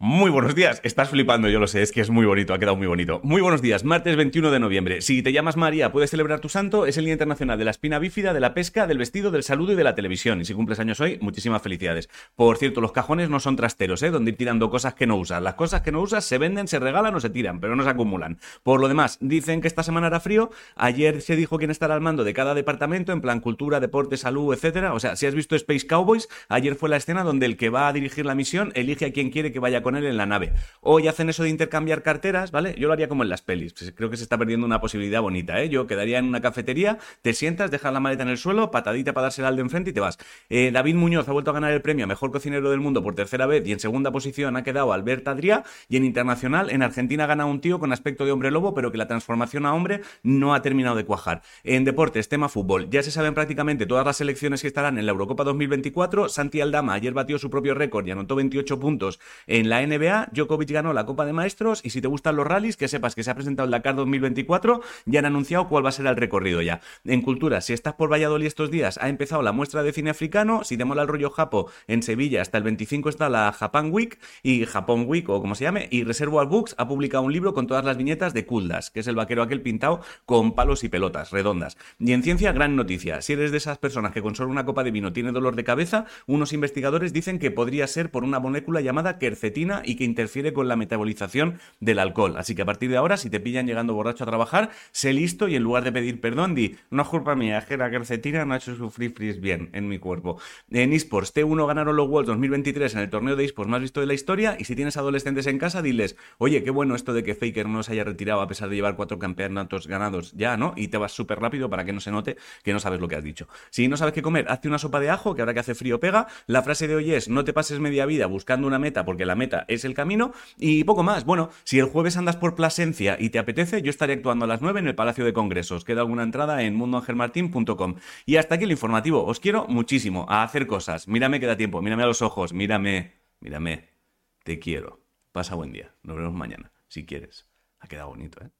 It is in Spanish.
Muy buenos días, estás flipando, yo lo sé, es que es muy bonito, ha quedado muy bonito. Muy buenos días, martes 21 de noviembre. Si te llamas María, puedes celebrar tu santo, es el Día Internacional de la Espina Bífida, de la Pesca, del Vestido, del Saludo y de la Televisión. Y si cumples años hoy, muchísimas felicidades. Por cierto, los cajones no son trasteros, ¿eh? Donde ir tirando cosas que no usas. Las cosas que no usas se venden, se regalan o se tiran, pero no se acumulan. Por lo demás, dicen que esta semana hará frío, ayer se dijo quién estará al mando de cada departamento, en plan cultura, deporte, salud, etcétera. O sea, si has visto Space Cowboys, ayer fue la escena donde el que va a dirigir la misión elige a quien quiere que vaya con él en la nave. Hoy hacen eso de intercambiar carteras, ¿vale? Yo lo haría como en las pelis. Creo que se está perdiendo una posibilidad bonita, ¿eh? Yo quedaría en una cafetería, te sientas, dejas la maleta en el suelo, patadita para dársela al de enfrente y te vas. Eh, David Muñoz ha vuelto a ganar el premio a Mejor Cocinero del Mundo por tercera vez y en segunda posición ha quedado Albert Adrià y en internacional en Argentina gana un tío con aspecto de hombre lobo pero que la transformación a hombre no ha terminado de cuajar. En deportes, tema fútbol, ya se saben prácticamente todas las selecciones que estarán en la Eurocopa 2024. Santi Aldama ayer batió su propio récord y anotó 28 puntos en la NBA. Djokovic ganó la Copa de Maestros y si te gustan los rallies, que sepas que se ha presentado el Dakar 2024 y han anunciado cuál va a ser el recorrido ya. En cultura, si estás por Valladolid estos días, ha empezado la muestra de cine africano. Si te mola el rollo japo, en Sevilla hasta el 25 está la Japan Week y Japón Week o como se llame. Y Reservoir Books ha publicado un libro con todas las viñetas de Kuldas, que es el vaquero aquel pintado con palos y pelotas redondas. Y en ciencia, gran noticia. Si eres de esas personas que con solo una copa de vino tiene dolor de cabeza, unos investigadores dicen que podría ser por una molécula llamada quercetina y que interfiere con la metabolización del alcohol. Así que a partir de ahora, si te pillan llegando borracho a trabajar, sé listo y en lugar de pedir perdón, di, no es culpa mía, es que la quercetina no ha hecho sufrir frizz bien en mi cuerpo. En esports, T1 ganaron los Worlds 2023 en el torneo de esports más visto de la historia y si tienes adolescentes en casa, diles, oye, qué bueno esto de que Faker no se haya retirado a pesar de llevar cuatro campeonatos ganados ya, ¿no? Y te vas súper rápido para que no se note que no sabes lo que has dicho. Si no sabes qué comer, hazte una sopa de ajo, que ahora que hace frío pega. La frase de hoy es, no te pases media vida buscando una meta porque la meta es el camino y poco más. Bueno, si el jueves andas por Plasencia y te apetece, yo estaré actuando a las 9 en el Palacio de Congresos. Queda alguna entrada en mundoangelmartin.com. Y hasta aquí el informativo. Os quiero muchísimo a hacer cosas. Mírame que da tiempo, mírame a los ojos, mírame, mírame. Te quiero. Pasa buen día. Nos vemos mañana, si quieres. Ha quedado bonito, ¿eh?